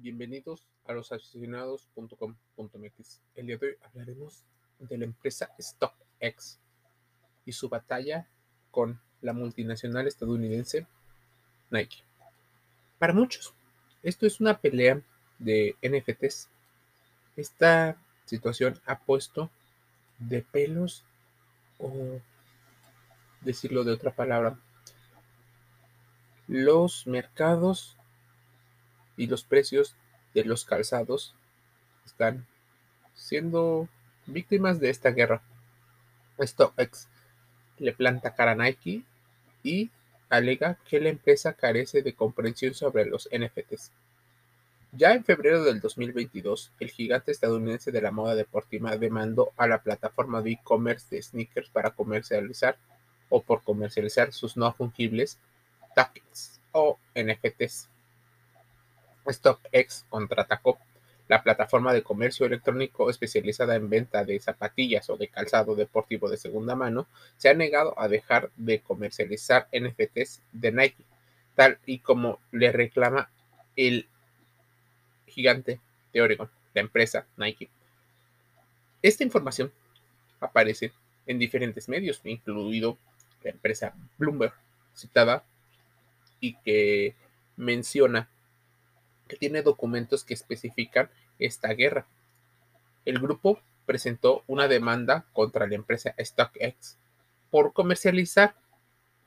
Bienvenidos a los aficionados.com.mx. El día de hoy hablaremos de la empresa StockX y su batalla con la multinacional estadounidense Nike. Para muchos, esto es una pelea de NFTs. Esta situación ha puesto de pelos o decirlo de otra palabra, los mercados y los precios de los calzados están siendo víctimas de esta guerra. StockX le planta cara a Nike y alega que la empresa carece de comprensión sobre los NFTs. Ya en febrero del 2022, el gigante estadounidense de la moda deportiva demandó a la plataforma de e-commerce de sneakers para comercializar o por comercializar sus no fungibles tokens o NFTs. StockX contraatacó la plataforma de comercio electrónico especializada en venta de zapatillas o de calzado deportivo de segunda mano, se ha negado a dejar de comercializar NFTs de Nike, tal y como le reclama el gigante de Oregon, la empresa Nike. Esta información aparece en diferentes medios, incluido la empresa Bloomberg, citada y que menciona que tiene documentos que especifican esta guerra. El grupo presentó una demanda contra la empresa StockX por comercializar,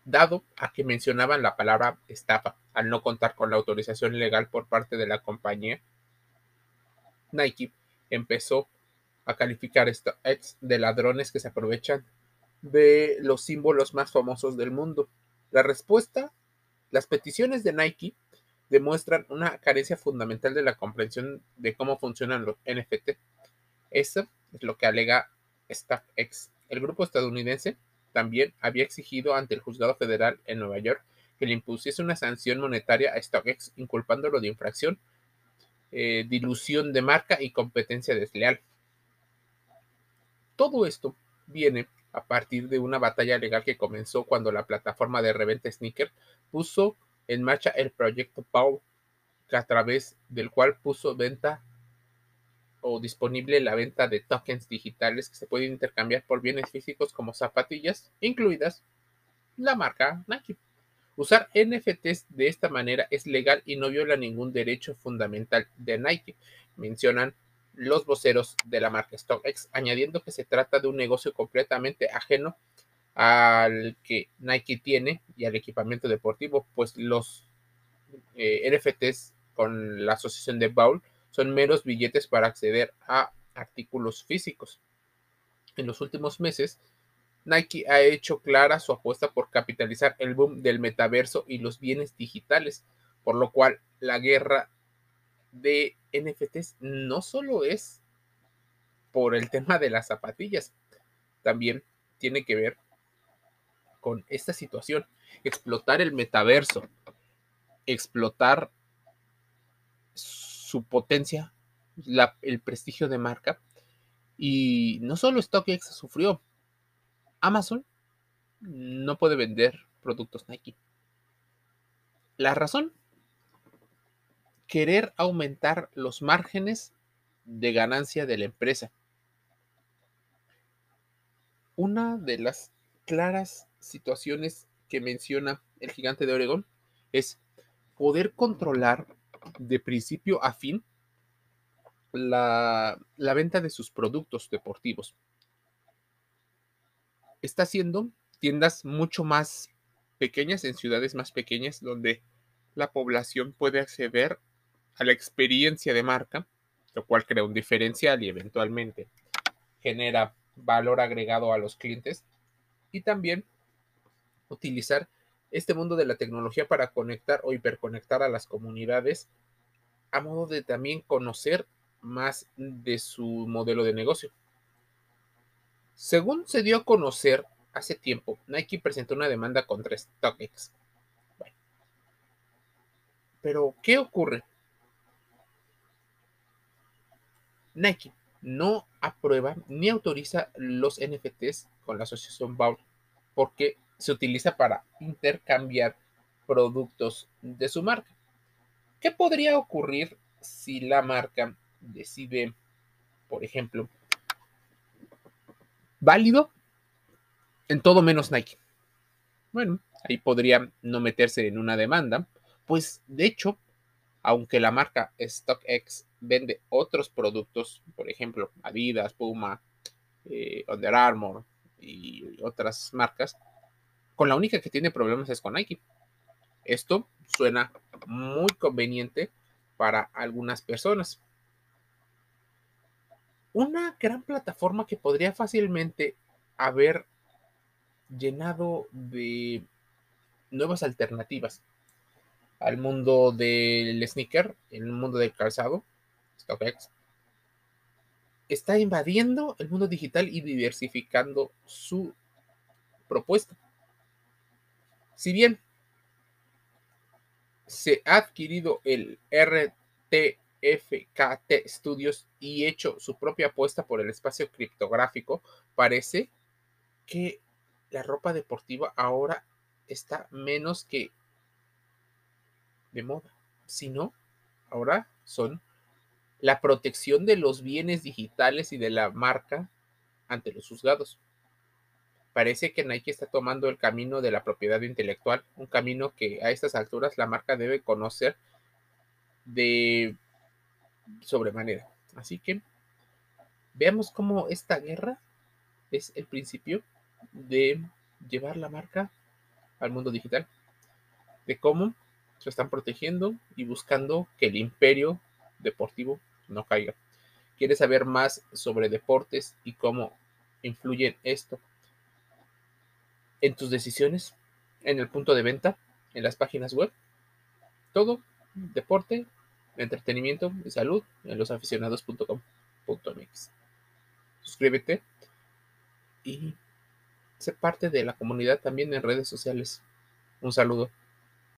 dado a que mencionaban la palabra estafa al no contar con la autorización legal por parte de la compañía. Nike empezó a calificar StockX de ladrones que se aprovechan de los símbolos más famosos del mundo. La respuesta, las peticiones de Nike demuestran una carencia fundamental de la comprensión de cómo funcionan los NFT. Eso es lo que alega StackX. El grupo estadounidense también había exigido ante el juzgado federal en Nueva York que le impusiese una sanción monetaria a StockX, inculpándolo de infracción, eh, dilución de marca y competencia desleal. Todo esto viene a partir de una batalla legal que comenzó cuando la plataforma de reventa Sneaker puso en marcha el proyecto Paul, a través del cual puso venta o disponible la venta de tokens digitales que se pueden intercambiar por bienes físicos como zapatillas, incluidas la marca Nike. Usar NFTs de esta manera es legal y no viola ningún derecho fundamental de Nike, mencionan los voceros de la marca StockX, añadiendo que se trata de un negocio completamente ajeno al que Nike tiene y al equipamiento deportivo, pues los eh, NFTs con la asociación de Baul son meros billetes para acceder a artículos físicos. En los últimos meses, Nike ha hecho clara su apuesta por capitalizar el boom del metaverso y los bienes digitales, por lo cual la guerra de NFTs no solo es por el tema de las zapatillas, también tiene que ver con esta situación, explotar el metaverso, explotar su potencia, el prestigio de marca. Y no solo StockX sufrió, Amazon no puede vender productos Nike. La razón, querer aumentar los márgenes de ganancia de la empresa. Una de las claras situaciones que menciona el gigante de Oregón es poder controlar de principio a fin la, la venta de sus productos deportivos. Está haciendo tiendas mucho más pequeñas en ciudades más pequeñas donde la población puede acceder a la experiencia de marca, lo cual crea un diferencial y eventualmente genera valor agregado a los clientes y también utilizar este mundo de la tecnología para conectar o hiperconectar a las comunidades a modo de también conocer más de su modelo de negocio. Según se dio a conocer hace tiempo, Nike presentó una demanda contra StockX. pero, ¿qué ocurre? Nike no aprueba ni autoriza los NFTs con la asociación Baul porque se utiliza para intercambiar productos de su marca. ¿Qué podría ocurrir si la marca decide, por ejemplo, válido en todo menos Nike. Bueno, ahí podría no meterse en una demanda, pues de hecho, aunque la marca StockX vende otros productos, por ejemplo, Adidas, Puma, eh, Under Armour y otras marcas, con la única que tiene problemas es con Nike. Esto suena muy conveniente para algunas personas. Una gran plataforma que podría fácilmente haber llenado de nuevas alternativas al mundo del sneaker, el mundo del calzado, StockX, está invadiendo el mundo digital y diversificando su propuesta. Si bien se ha adquirido el RTFKT Studios y hecho su propia apuesta por el espacio criptográfico, parece que la ropa deportiva ahora está menos que de moda, sino ahora son la protección de los bienes digitales y de la marca ante los juzgados. Parece que Nike está tomando el camino de la propiedad intelectual, un camino que a estas alturas la marca debe conocer de sobremanera. Así que veamos cómo esta guerra es el principio de llevar la marca al mundo digital, de cómo se están protegiendo y buscando que el imperio deportivo no caiga. ¿Quieres saber más sobre deportes y cómo influyen esto en tus decisiones, en el punto de venta, en las páginas web? Todo, deporte, entretenimiento y salud en losaficionados.com.mx. Suscríbete y sé parte de la comunidad también en redes sociales. Un saludo.